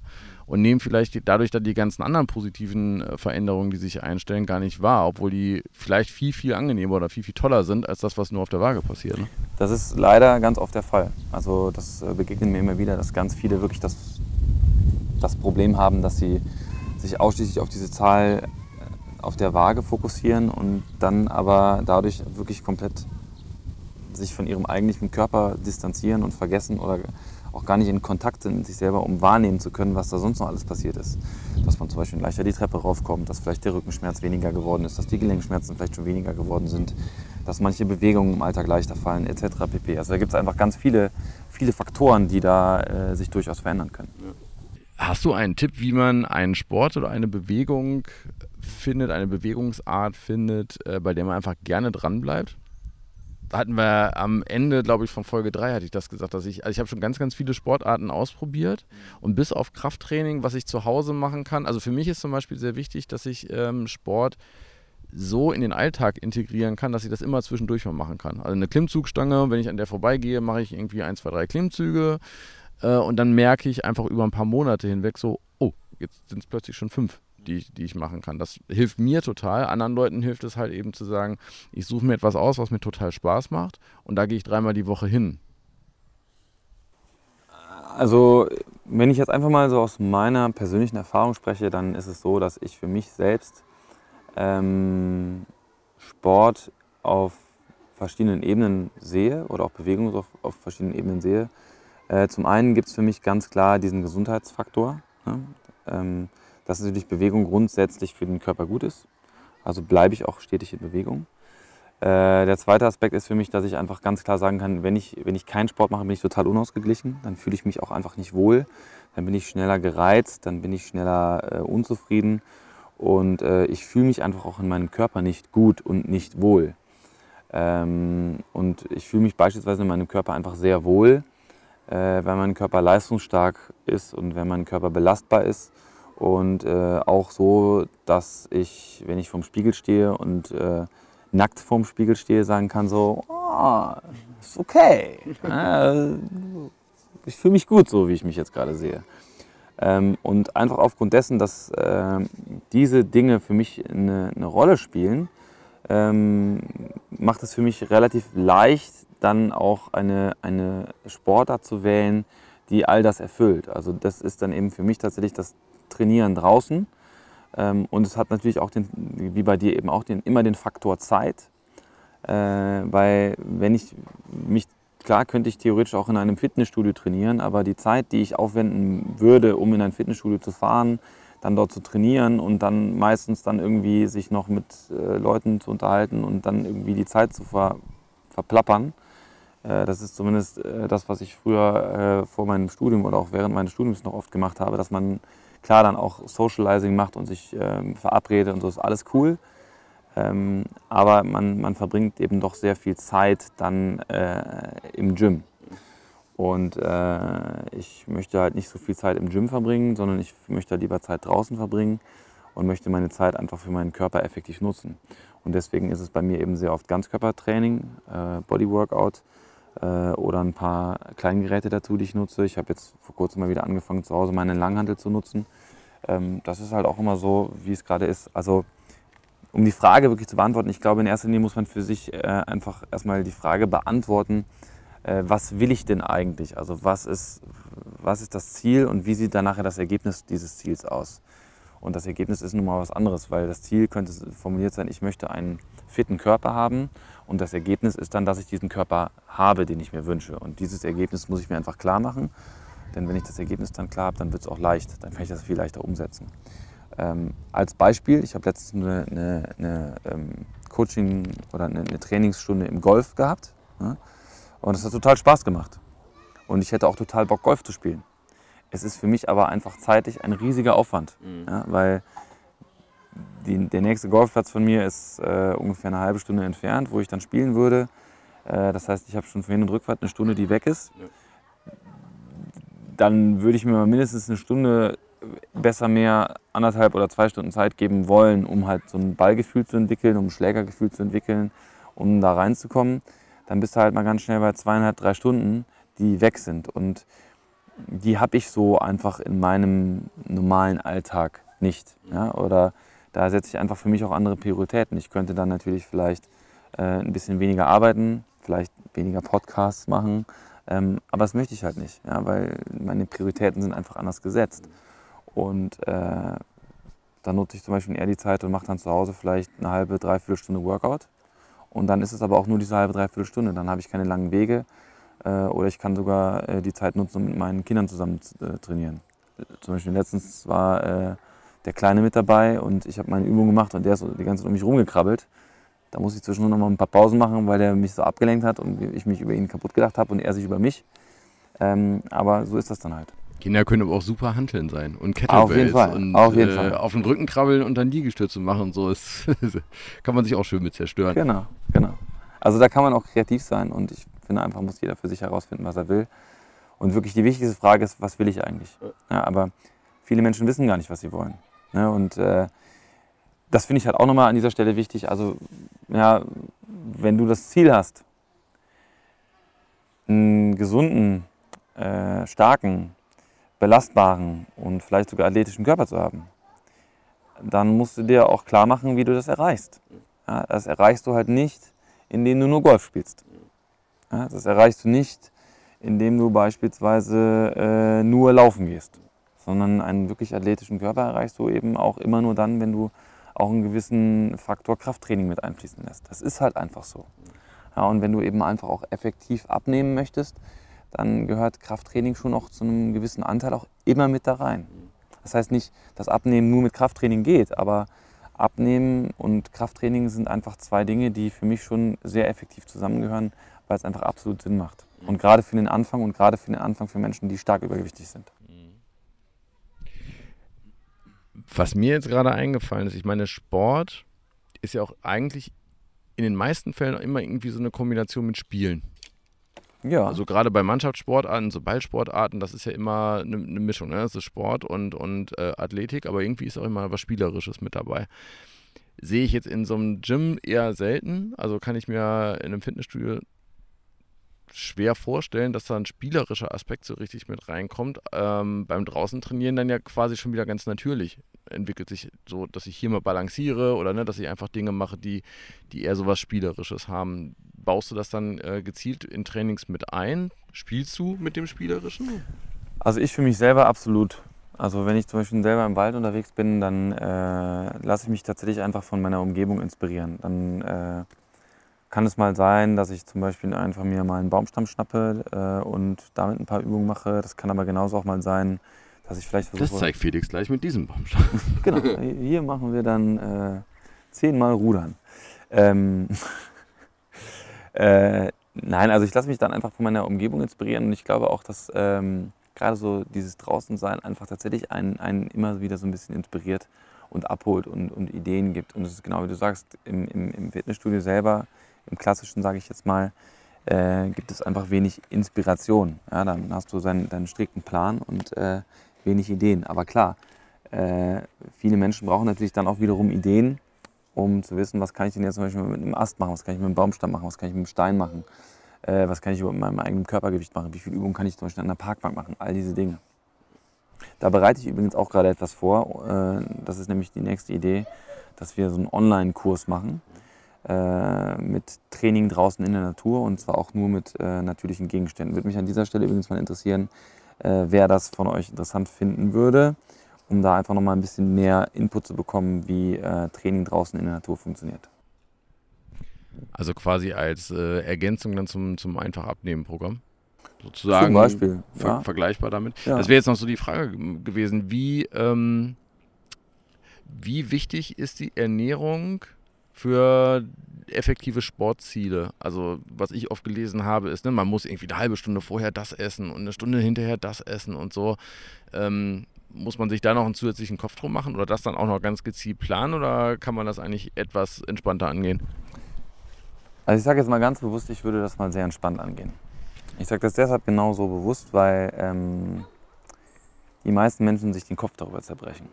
und nehmen vielleicht dadurch dann die ganzen anderen positiven äh, Veränderungen, die sich einstellen, gar nicht wahr, obwohl die vielleicht viel, viel angenehmer oder viel, viel toller sind als das, was nur auf der Waage passiert. Ne? Das ist leider ganz oft der Fall. Also das äh, begegnet mir immer wieder, dass ganz viele wirklich das, das Problem haben, dass sie sich ausschließlich auf diese Zahl äh, auf der Waage fokussieren und dann aber dadurch wirklich komplett sich von ihrem eigentlichen Körper distanzieren und vergessen oder auch gar nicht in Kontakt sind mit sich selber, um wahrnehmen zu können, was da sonst noch alles passiert ist. Dass man zum Beispiel leichter die Treppe raufkommt, dass vielleicht der Rückenschmerz weniger geworden ist, dass die Gelenkschmerzen vielleicht schon weniger geworden sind, dass manche Bewegungen im Alltag leichter fallen, etc. pp. Also da gibt es einfach ganz viele, viele Faktoren, die da äh, sich durchaus verändern können. Hast du einen Tipp, wie man einen Sport oder eine Bewegung findet, eine Bewegungsart findet, äh, bei der man einfach gerne dranbleibt? Hatten wir am Ende, glaube ich, von Folge 3 hatte ich das gesagt, dass ich, also ich habe schon ganz, ganz viele Sportarten ausprobiert und bis auf Krafttraining, was ich zu Hause machen kann, also für mich ist zum Beispiel sehr wichtig, dass ich ähm, Sport so in den Alltag integrieren kann, dass ich das immer zwischendurch mal machen kann. Also eine Klimmzugstange, wenn ich an der vorbeigehe, mache ich irgendwie ein, zwei, drei Klimmzüge äh, und dann merke ich einfach über ein paar Monate hinweg so, oh, jetzt sind es plötzlich schon fünf die, die ich machen kann. Das hilft mir total. Anderen Leuten hilft es halt eben zu sagen, ich suche mir etwas aus, was mir total Spaß macht und da gehe ich dreimal die Woche hin. Also, wenn ich jetzt einfach mal so aus meiner persönlichen Erfahrung spreche, dann ist es so, dass ich für mich selbst ähm, Sport auf verschiedenen Ebenen sehe oder auch Bewegung auf, auf verschiedenen Ebenen sehe. Äh, zum einen gibt es für mich ganz klar diesen Gesundheitsfaktor. Ne? Ähm, dass natürlich Bewegung grundsätzlich für den Körper gut ist. Also bleibe ich auch stetig in Bewegung. Äh, der zweite Aspekt ist für mich, dass ich einfach ganz klar sagen kann, wenn ich, wenn ich keinen Sport mache, bin ich total unausgeglichen. Dann fühle ich mich auch einfach nicht wohl. Dann bin ich schneller gereizt, dann bin ich schneller äh, unzufrieden. Und äh, ich fühle mich einfach auch in meinem Körper nicht gut und nicht wohl. Ähm, und ich fühle mich beispielsweise in meinem Körper einfach sehr wohl, äh, wenn mein Körper leistungsstark ist und wenn mein Körper belastbar ist und äh, auch so, dass ich, wenn ich vorm Spiegel stehe und äh, nackt vorm Spiegel stehe, sagen kann so, oh, ist okay. äh, ich fühle mich gut so, wie ich mich jetzt gerade sehe. Ähm, und einfach aufgrund dessen, dass äh, diese Dinge für mich eine, eine Rolle spielen, ähm, macht es für mich relativ leicht, dann auch eine, eine Sportart zu wählen, die all das erfüllt. Also das ist dann eben für mich tatsächlich das trainieren draußen. Ähm, und es hat natürlich auch, den, wie bei dir eben auch, den, immer den Faktor Zeit. Äh, weil wenn ich mich, klar könnte ich theoretisch auch in einem Fitnessstudio trainieren, aber die Zeit, die ich aufwenden würde, um in ein Fitnessstudio zu fahren, dann dort zu trainieren und dann meistens dann irgendwie sich noch mit äh, Leuten zu unterhalten und dann irgendwie die Zeit zu ver, verplappern. Äh, das ist zumindest das, was ich früher vor meinem Studium oder auch während meines Studiums noch oft gemacht habe, dass man klar dann auch Socializing macht und sich ähm, verabredet und so ist alles cool. Ähm, aber man, man verbringt eben doch sehr viel Zeit dann äh, im Gym. Und äh, ich möchte halt nicht so viel Zeit im Gym verbringen, sondern ich möchte halt lieber Zeit draußen verbringen und möchte meine Zeit einfach für meinen Körper effektiv nutzen. Und deswegen ist es bei mir eben sehr oft Ganzkörpertraining, äh, Bodyworkout äh, oder ein paar Kleingeräte dazu, die ich nutze. Ich habe jetzt vor kurzem mal wieder angefangen, zu Hause meine Langhantel zu nutzen. Ähm, das ist halt auch immer so, wie es gerade ist. Also um die Frage wirklich zu beantworten, ich glaube, in erster Linie muss man für sich äh, einfach erstmal die Frage beantworten, äh, was will ich denn eigentlich? Also was ist, was ist das Ziel und wie sieht dann nachher das Ergebnis dieses Ziels aus? Und das Ergebnis ist nun mal was anderes, weil das Ziel könnte formuliert sein, ich möchte einen fitten Körper haben und das Ergebnis ist dann, dass ich diesen Körper habe, den ich mir wünsche. Und dieses Ergebnis muss ich mir einfach klar machen, denn wenn ich das Ergebnis dann klar habe, dann wird es auch leicht, dann kann ich das viel leichter umsetzen. Ähm, als Beispiel, ich habe letztens eine, eine, eine ähm, Coaching- oder eine, eine, Trainingsstunde im Golf gehabt ja, und es hat total Spaß gemacht. Und ich hätte auch total Bock, Golf zu spielen. Es ist für mich aber einfach zeitlich ein riesiger Aufwand, mhm. ja, weil die, der nächste Golfplatz von mir ist äh, ungefähr eine halbe Stunde entfernt, wo ich dann spielen würde. Äh, das heißt, ich habe schon für Hin- und Rückfahrt eine Stunde, die weg ist. Dann würde ich mir mal mindestens eine Stunde besser mehr anderthalb oder zwei Stunden Zeit geben wollen, um halt so ein Ballgefühl zu entwickeln, um ein Schlägergefühl zu entwickeln, um da reinzukommen. Dann bist du halt mal ganz schnell bei zweieinhalb, drei Stunden, die weg sind. Und die habe ich so einfach in meinem normalen Alltag nicht. Ja? Oder da setze ich einfach für mich auch andere Prioritäten. Ich könnte dann natürlich vielleicht äh, ein bisschen weniger arbeiten, vielleicht weniger Podcasts machen, ähm, aber das möchte ich halt nicht, ja? weil meine Prioritäten sind einfach anders gesetzt. Und äh, dann nutze ich zum Beispiel eher die Zeit und mache dann zu Hause vielleicht eine halbe, dreiviertel Stunde Workout. Und dann ist es aber auch nur diese halbe, dreiviertel Stunde. Dann habe ich keine langen Wege, Äh, oder ich kann sogar äh, die Zeit nutzen, um mit meinen Kindern zusammen zu äh, trainieren. Zum Beispiel letztens war der Kleine mit dabei und ich habe meine Übung gemacht und der ist so die ganze Zeit um mich rumgekrabbelt. Da muss ich zwischendurch noch mal ein paar Pausen machen, weil der mich so abgelenkt hat und ich mich über ihn kaputt gedacht habe und er sich über mich. Ähm, aber so ist das dann halt. Kinder können aber auch super Hanteln sein und Auf jeden Kettlebells Fall, und auf jeden äh, Fall. auf den Rücken krabbeln und dann Liegestütze machen und so. Ist, kann man sich auch schön mit zerstören. Genau, genau. Also da kann man auch kreativ sein und ich finde einfach, muss jeder für sich herausfinden, was er will. Und wirklich die wichtigste Frage ist, was will ich eigentlich? Ja, aber viele Menschen wissen gar nicht, was sie wollen. Ne? Und äh, das finde ich halt auch nochmal an dieser Stelle wichtig. Also, ja, wenn du das Ziel hast, einen gesunden, äh, starken, belastbaren und vielleicht sogar athletischen Körper zu haben, dann musst du dir auch klar machen, wie du das erreichst. Ja, das erreichst du halt nicht, indem du nur Golf spielst. Ja, das erreichst du nicht, indem du beispielsweise äh, nur laufen gehst, sondern einen wirklich athletischen Körper erreichst du eben auch immer nur dann, wenn du auch einen gewissen Faktor Krafttraining mit einfließen lässt. Das ist halt einfach so. Ja, und wenn du eben einfach auch effektiv abnehmen möchtest, dann gehört Krafttraining schon auch zu einem gewissen Anteil auch immer mit da rein. Das heißt nicht, dass Abnehmen nur mit Krafttraining geht, aber Abnehmen und Krafttraining sind einfach zwei Dinge, die für mich schon sehr effektiv zusammengehören, weil es einfach absolut Sinn macht. Und gerade für den Anfang und gerade für den Anfang für Menschen, die stark übergewichtig sind. Was mir jetzt gerade eingefallen ist, ich meine, Sport ist ja auch eigentlich in den meisten Fällen auch immer irgendwie so eine Kombination mit Spielen. Ja, Also gerade bei Mannschaftssportarten, so Ballsportarten, das ist ja immer eine, eine Mischung. Ne? Das ist Sport und, und äh, Athletik, aber irgendwie ist auch immer was Spielerisches mit dabei. Sehe ich jetzt in so einem Gym eher selten. Also kann ich mir in einem Fitnessstudio schwer vorstellen, dass da ein spielerischer Aspekt so richtig mit reinkommt. Ähm, beim draußen trainieren dann ja quasi schon wieder ganz natürlich. Entwickelt sich so, dass ich hier mal balanciere oder ne, dass ich einfach Dinge mache, die, die eher so was Spielerisches haben. Baust du das dann äh, gezielt in Trainings mit ein? Spielst du mit dem Spielerischen? also ich für mich selber absolut. Also wenn ich zum Beispiel selber im Wald unterwegs bin, dann äh, lasse ich mich tatsächlich einfach von meiner Umgebung inspirieren. Dann äh, kann es mal sein, dass ich zum Beispiel einfach mir mal einen Baumstamm schnappe äh, und damit ein paar Übungen mache. Das kann aber genauso auch mal sein, dass ich vielleicht versuche... Das zeigt Felix gleich mit diesem Baumstamm. Genau, hier machen wir dann äh, zehnmal Rudern. Ähm, äh, nein, also ich lasse mich dann einfach von meiner Umgebung inspirieren und ich glaube auch, dass ähm, gerade so dieses Draußensein einfach tatsächlich einen, einen immer wieder so ein bisschen inspiriert und abholt und, und Ideen gibt. Und es ist genau wie du sagst, im, im, im Fitnessstudio selber, im klassischen sage ich jetzt mal, äh, gibt es einfach wenig Inspiration. Ja, dann hast du seinen, deinen strikten Plan und äh, wenig Ideen. Aber klar, äh, viele Menschen brauchen natürlich dann auch wiederum Ideen, um zu wissen, was kann ich denn jetzt zum Beispiel mit einem Ast machen, was kann ich mit einem Baumstamm machen, was kann ich mit einem Stein machen, äh, was kann ich mit meinem eigenen Körpergewicht machen, wie viel Übungen kann ich zum Beispiel an der Parkbank machen, all diese Dinge. Da bereite ich übrigens auch gerade etwas vor. Äh, das ist nämlich die nächste Idee, dass wir so einen Online-Kurs machen mit Training draußen in der Natur und zwar auch nur mit äh, natürlichen Gegenständen. Würde mich an dieser Stelle übrigens mal interessieren, äh, wer das von euch interessant finden würde, um da einfach nochmal ein bisschen mehr Input zu bekommen, wie äh, Training draußen in der Natur funktioniert. Also quasi als äh, Ergänzung dann zum, zum einfach abnehmen Programm. Sozusagen Zum Beispiel, ver ja. vergleichbar damit. Ja. Das wäre jetzt noch so die Frage gewesen, wie, ähm, wie wichtig ist die Ernährung für effektive Sportziele? Also was ich oft gelesen habe, ist, ne, man muss irgendwie eine halbe Stunde vorher das essen und eine Stunde hinterher das essen und so. Ähm, muss man sich da noch einen zusätzlichen Kopf drum machen oder das dann auch noch ganz gezielt planen oder kann man das eigentlich etwas entspannter angehen? Also ich sage jetzt mal ganz bewusst, ich würde das mal sehr entspannt angehen. Ich sage das deshalb genau so bewusst, weil ähm, die meisten Menschen sich den Kopf darüber zerbrechen.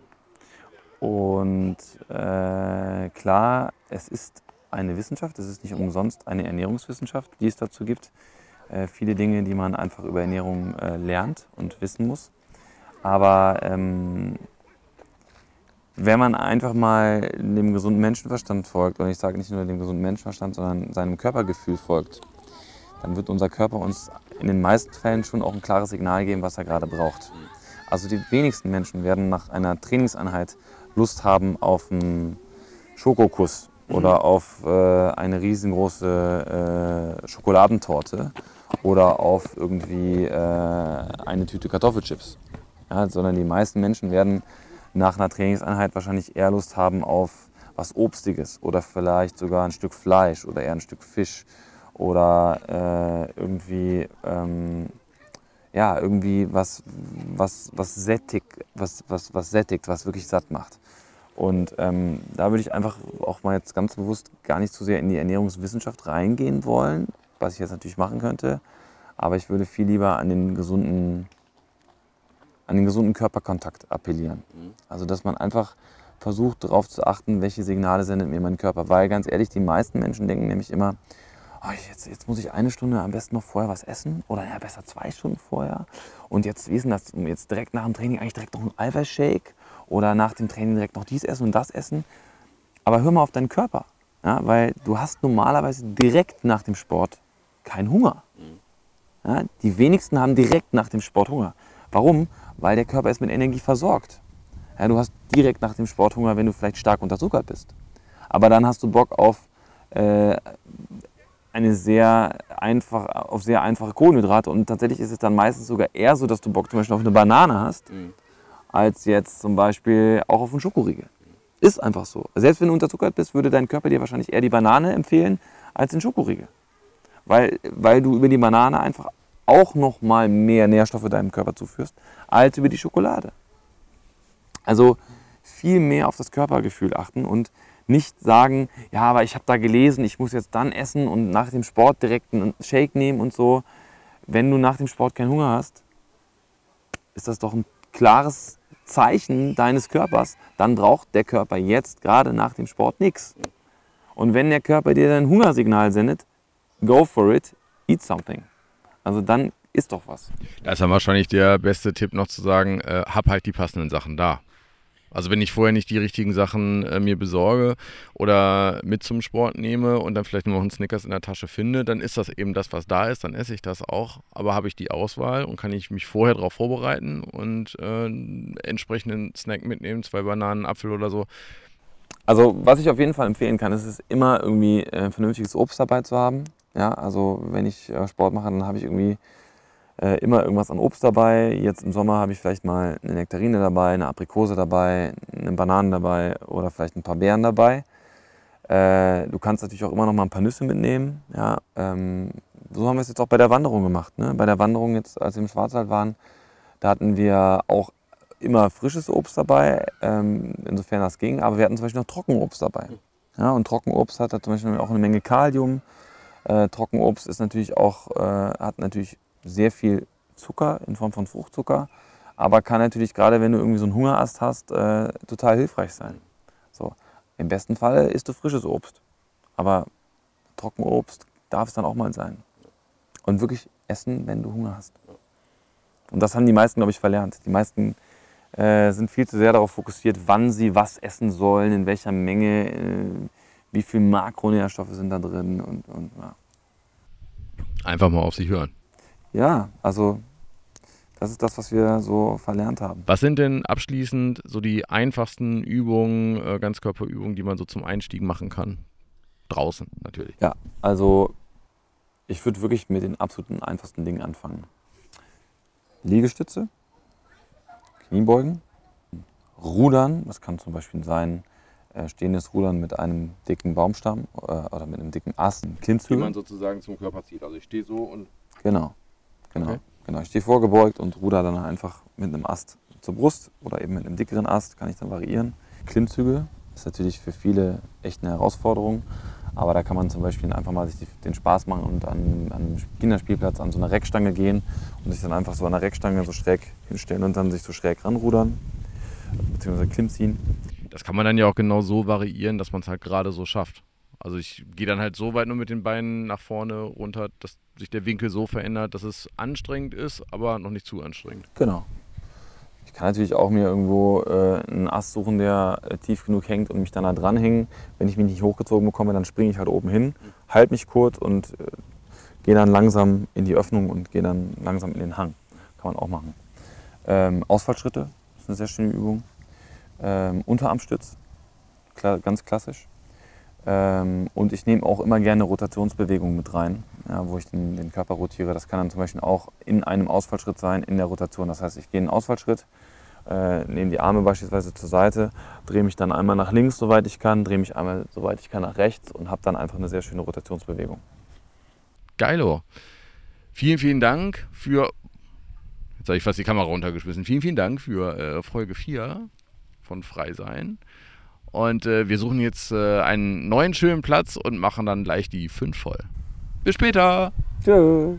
Und äh, klar, es ist eine Wissenschaft, es ist nicht umsonst eine Ernährungswissenschaft, die es dazu gibt. Äh, viele Dinge, die man einfach über Ernährung äh, lernt und wissen muss. Aber ähm, wenn man einfach mal dem gesunden Menschenverstand folgt, und ich sage nicht nur dem gesunden Menschenverstand, sondern seinem Körpergefühl folgt, dann wird unser Körper uns in den meisten Fällen schon auch ein klares Signal geben, was er gerade braucht. Also die wenigsten Menschen werden nach einer Trainingseinheit Lust haben auf einen Schokokuss oder auf äh, eine riesengroße äh, Schokoladentorte oder auf irgendwie äh, eine Tüte Kartoffelchips. Ja, sondern die meisten Menschen werden nach einer Trainingseinheit wahrscheinlich eher Lust haben auf was Obstiges oder vielleicht sogar ein Stück Fleisch oder eher ein Stück Fisch oder äh, irgendwie, ähm, ja, irgendwie was, was, was, sättigt, was, was, was sättigt, was wirklich satt macht. Und ähm, da würde ich einfach auch mal jetzt ganz bewusst gar nicht zu sehr in die Ernährungswissenschaft reingehen wollen, was ich jetzt natürlich machen könnte. Aber ich würde viel lieber an den gesunden, an den gesunden Körperkontakt appellieren. Mhm. Also dass man einfach versucht darauf zu achten, welche Signale sendet mir mein Körper. Weil ganz ehrlich, die meisten Menschen denken nämlich immer, oh, jetzt, jetzt muss ich eine Stunde am besten noch vorher was essen oder ja, besser zwei Stunden vorher. Und jetzt, wie ist denn das, jetzt direkt nach dem Training eigentlich direkt noch ein Eiweißshake oder nach dem Training direkt noch dies essen und das essen. Aber hör mal auf deinen Körper, ja, weil du hast normalerweise direkt nach dem Sport keinen Hunger. Ja, die wenigsten haben direkt nach dem Sport Hunger. Warum? Weil der Körper ist mit Energie versorgt. Ja, du hast direkt nach dem Sport Hunger, wenn du vielleicht stark unterzuckert bist. Aber dann hast du Bock auf äh, eine sehr einfach, auf sehr einfache Kohlenhydrate. Und tatsächlich ist es dann meistens sogar eher so, dass du Bock zum Beispiel auf eine Banane hast, mhm. Als jetzt zum Beispiel auch auf einen Schokoriegel. Ist einfach so. Selbst wenn du unterzuckert bist, würde dein Körper dir wahrscheinlich eher die Banane empfehlen als den Schokoriegel. Weil, weil du über die Banane einfach auch noch mal mehr Nährstoffe deinem Körper zuführst, als über die Schokolade. Also viel mehr auf das Körpergefühl achten und nicht sagen, ja, aber ich habe da gelesen, ich muss jetzt dann essen und nach dem Sport direkt einen Shake nehmen und so. Wenn du nach dem Sport keinen Hunger hast, ist das doch ein klares Zeichen deines Körpers. Dann braucht der Körper jetzt gerade nach dem Sport nichts. Und wenn der Körper dir ein Hungersignal sendet, go for it, eat something. Also dann ist doch was. Da ist dann wahrscheinlich der beste Tipp noch zu sagen, äh, hab halt die passenden Sachen da. Also wenn ich vorher nicht die richtigen Sachen äh, mir besorge oder mit zum Sport nehme und dann vielleicht nur noch einen Snickers in der Tasche finde, dann ist das eben das, was da ist, dann esse ich das auch. Aber habe ich die Auswahl und kann ich mich vorher darauf vorbereiten und äh, entsprechenden Snack mitnehmen, zwei Bananen, Apfel oder so. Also was ich auf jeden Fall empfehlen kann, ist es immer irgendwie äh, vernünftiges Obst dabei zu haben. Ja, also wenn ich äh, Sport mache, dann habe ich irgendwie äh, immer irgendwas an Obst dabei. Jetzt im Sommer habe ich vielleicht mal eine Nektarine dabei, eine Aprikose dabei, eine Banane dabei oder vielleicht ein paar Beeren dabei. Äh, du kannst natürlich auch immer noch mal ein paar Nüsse mitnehmen. Ja, ähm, so haben wir es jetzt auch bei der Wanderung gemacht. Ne? Bei der Wanderung jetzt, als wir im Schwarzwald waren, da hatten wir auch immer frisches Obst dabei, ähm, insofern das ging. Aber wir hatten zum Beispiel noch Trockenobst dabei. Ja, und Trockenobst hat zum Beispiel auch eine Menge Kalium. Äh, Trockenobst ist natürlich auch, äh, hat natürlich sehr viel Zucker in Form von Fruchtzucker, aber kann natürlich gerade, wenn du irgendwie so einen Hungerast hast, äh, total hilfreich sein. So. Im besten Fall isst du frisches Obst, aber Trockenobst darf es dann auch mal sein. Und wirklich essen, wenn du Hunger hast. Und das haben die meisten, glaube ich, verlernt. Die meisten äh, sind viel zu sehr darauf fokussiert, wann sie was essen sollen, in welcher Menge, äh, wie viele Makronährstoffe sind da drin und, und ja. Einfach mal auf sich hören. Ja, also das ist das, was wir so verlernt haben. Was sind denn abschließend so die einfachsten Übungen, äh, Ganzkörperübungen, die man so zum Einstieg machen kann? Draußen natürlich. Ja, also ich würde wirklich mit den absoluten einfachsten Dingen anfangen. Liegestütze, Kniebeugen, Rudern, das kann zum Beispiel sein, äh, stehendes Rudern mit einem dicken Baumstamm äh, oder mit einem dicken Ast, Klimmzüge. Die man sozusagen zum Körper zieht. Also ich stehe so und. Genau. Genau. Okay. genau. Ich stehe vorgebeugt und ruder dann einfach mit einem Ast zur Brust oder eben mit einem dickeren Ast, kann ich dann variieren. Klimmzüge ist natürlich für viele echt eine Herausforderung. Aber da kann man zum Beispiel einfach mal sich den Spaß machen und an, an einem Kinderspielplatz an so einer Reckstange gehen und sich dann einfach so an der Reckstange so schräg hinstellen und dann sich so schräg ranrudern, beziehungsweise Klimm ziehen. Das kann man dann ja auch genau so variieren, dass man es halt gerade so schafft. Also ich gehe dann halt so weit nur mit den Beinen nach vorne runter, dass sich der Winkel so verändert, dass es anstrengend ist, aber noch nicht zu anstrengend. Genau. Ich kann natürlich auch mir irgendwo äh, einen Ast suchen, der äh, tief genug hängt und mich dann da dranhängen. Wenn ich mich nicht hochgezogen bekomme, dann springe ich halt oben hin, halte mich kurz und äh, gehe dann langsam in die Öffnung und gehe dann langsam in den Hang. Kann man auch machen. Ähm, Ausfallschritte ist eine sehr schöne Übung. Ähm, Unterarmstütz, klar, ganz klassisch. Ähm, und ich nehme auch immer gerne Rotationsbewegungen mit rein. ja, wo ich den, den Körper rotiere. Das kann dann zum Beispiel auch in einem Ausfallschritt sein, in der Rotation. Das heißt, ich gehe in einen Ausfallschritt, äh, nehme die Arme beispielsweise zur Seite, drehe mich dann einmal nach links, soweit ich kann, drehe mich einmal, soweit ich kann, nach rechts und habe dann einfach eine sehr schöne Rotationsbewegung. Geilo. Vielen, vielen Dank für. Jetzt habe ich fast die Kamera runtergeschmissen. Vielen, vielen Dank für äh, Folge 4 von Frei sein. Und äh, wir suchen jetzt äh, einen neuen schönen Platz und machen dann gleich die 5 voll. Bis später. Tschüss.